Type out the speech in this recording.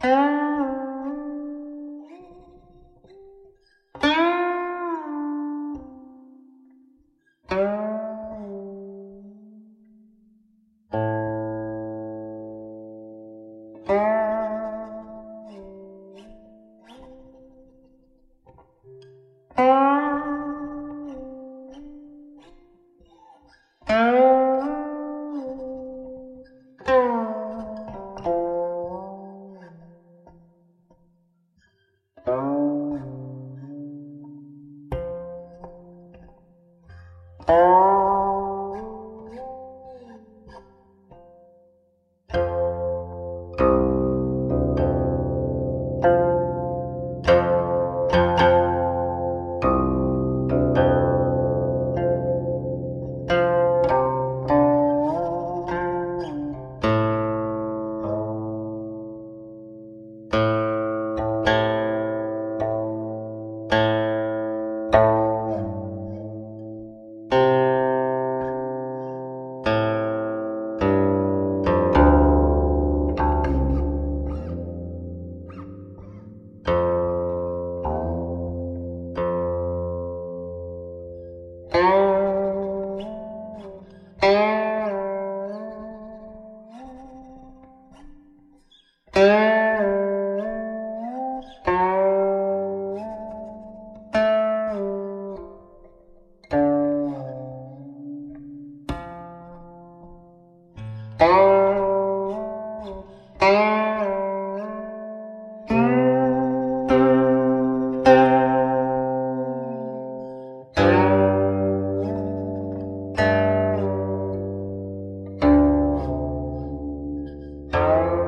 Thank Oh. Bye.